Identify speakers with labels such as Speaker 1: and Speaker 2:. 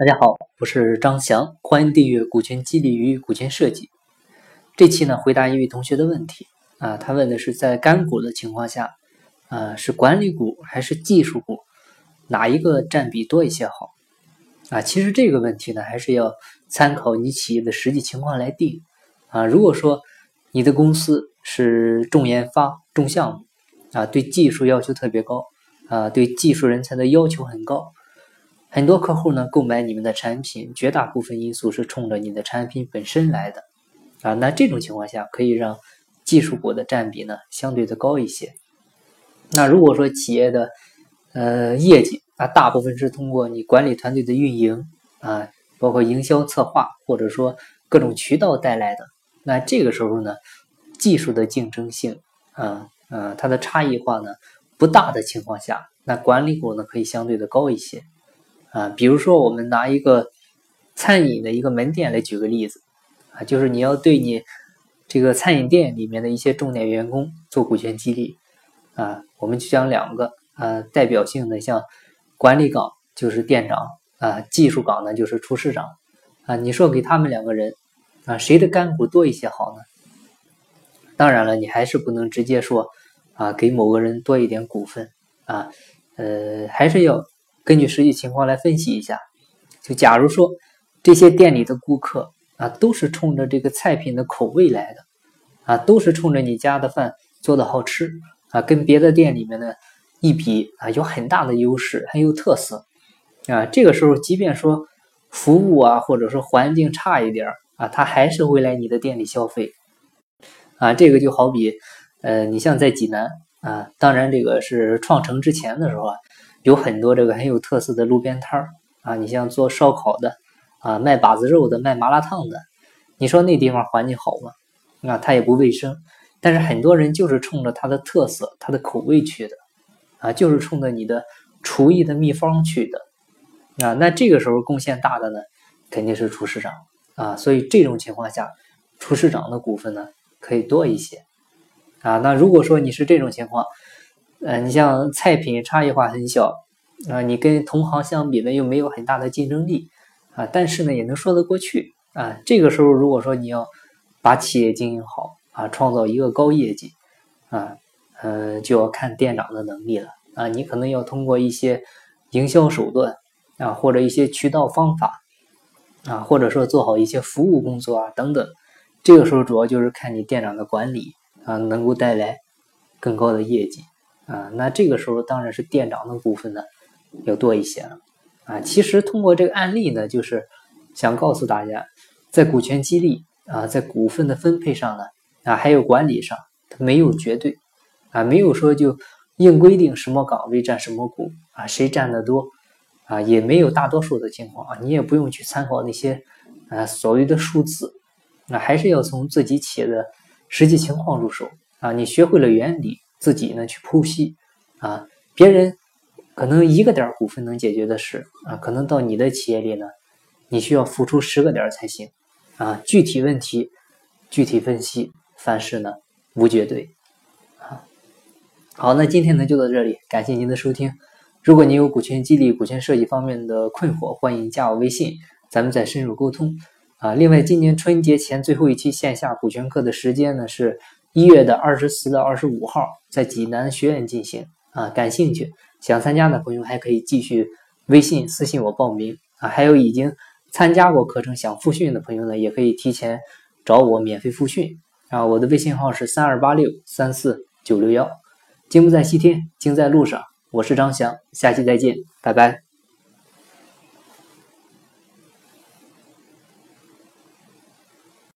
Speaker 1: 大家好，我是张翔，欢迎订阅《股权激励与股权设计》。这期呢，回答一位同学的问题啊，他问的是在干股的情况下，啊，是管理股还是技术股，哪一个占比多一些好？啊，其实这个问题呢，还是要参考你企业的实际情况来定啊。如果说你的公司是重研发、重项目啊，对技术要求特别高啊，对技术人才的要求很高。很多客户呢购买你们的产品，绝大部分因素是冲着你的产品本身来的，啊，那这种情况下可以让技术股的占比呢相对的高一些。那如果说企业的呃业绩啊大部分是通过你管理团队的运营啊，包括营销策划或者说各种渠道带来的，那这个时候呢，技术的竞争性啊啊它的差异化呢不大的情况下，那管理股呢可以相对的高一些。啊，比如说我们拿一个餐饮的一个门店来举个例子，啊，就是你要对你这个餐饮店里面的一些重点员工做股权激励，啊，我们就讲两个啊代表性的，像管理岗就是店长啊，技术岗呢就是厨师长，啊，你说给他们两个人啊谁的干股多一些好呢？当然了，你还是不能直接说啊给某个人多一点股份啊，呃，还是要。根据实际情况来分析一下，就假如说这些店里的顾客啊，都是冲着这个菜品的口味来的，啊，都是冲着你家的饭做的好吃啊，跟别的店里面的一比啊，有很大的优势，很有特色啊。这个时候，即便说服务啊，或者说环境差一点啊，他还是会来你的店里消费啊。这个就好比，呃，你像在济南啊，当然这个是创城之前的时候啊。有很多这个很有特色的路边摊儿啊，你像做烧烤的啊，卖把子肉的，卖麻辣烫的，你说那地方环境好吗？啊，它也不卫生，但是很多人就是冲着它的特色、它的口味去的啊，就是冲着你的厨艺的秘方去的啊。那这个时候贡献大的呢，肯定是厨师长啊。所以这种情况下，厨师长的股份呢可以多一些啊。那如果说你是这种情况，呃，你像菜品差异化很小啊，你跟同行相比呢又没有很大的竞争力啊，但是呢也能说得过去啊。这个时候如果说你要把企业经营好啊，创造一个高业绩啊，呃，就要看店长的能力了啊。你可能要通过一些营销手段啊，或者一些渠道方法啊，或者说做好一些服务工作啊等等。这个时候主要就是看你店长的管理啊，能够带来更高的业绩。啊，那这个时候当然是店长的股份呢要多一些了啊。其实通过这个案例呢，就是想告诉大家，在股权激励啊，在股份的分配上呢啊，还有管理上，它没有绝对啊，没有说就硬规定什么岗位占什么股啊，谁占的多啊，也没有大多数的情况啊，你也不用去参考那些啊所谓的数字，那还是要从自己企业的实际情况入手啊，你学会了原理。自己呢去剖析啊，别人可能一个点股份能解决的事啊，可能到你的企业里呢，你需要付出十个点才行啊。具体问题具体分析，凡事呢无绝对啊。好，那今天呢就到这里，感谢您的收听。如果您有股权激励、股权设计方面的困惑，欢迎加我微信，咱们再深入沟通啊。另外，今年春节前最后一期线下股权课的时间呢是。一月的二十四到二十五号，在济南学院进行啊，感兴趣想参加的朋友还可以继续微信私信我报名啊，还有已经参加过课程想复训的朋友呢，也可以提前找我免费复训啊，我的微信号是三二八六三四九六幺，金不在西天，金在路上，我是张翔，下期再见，拜拜。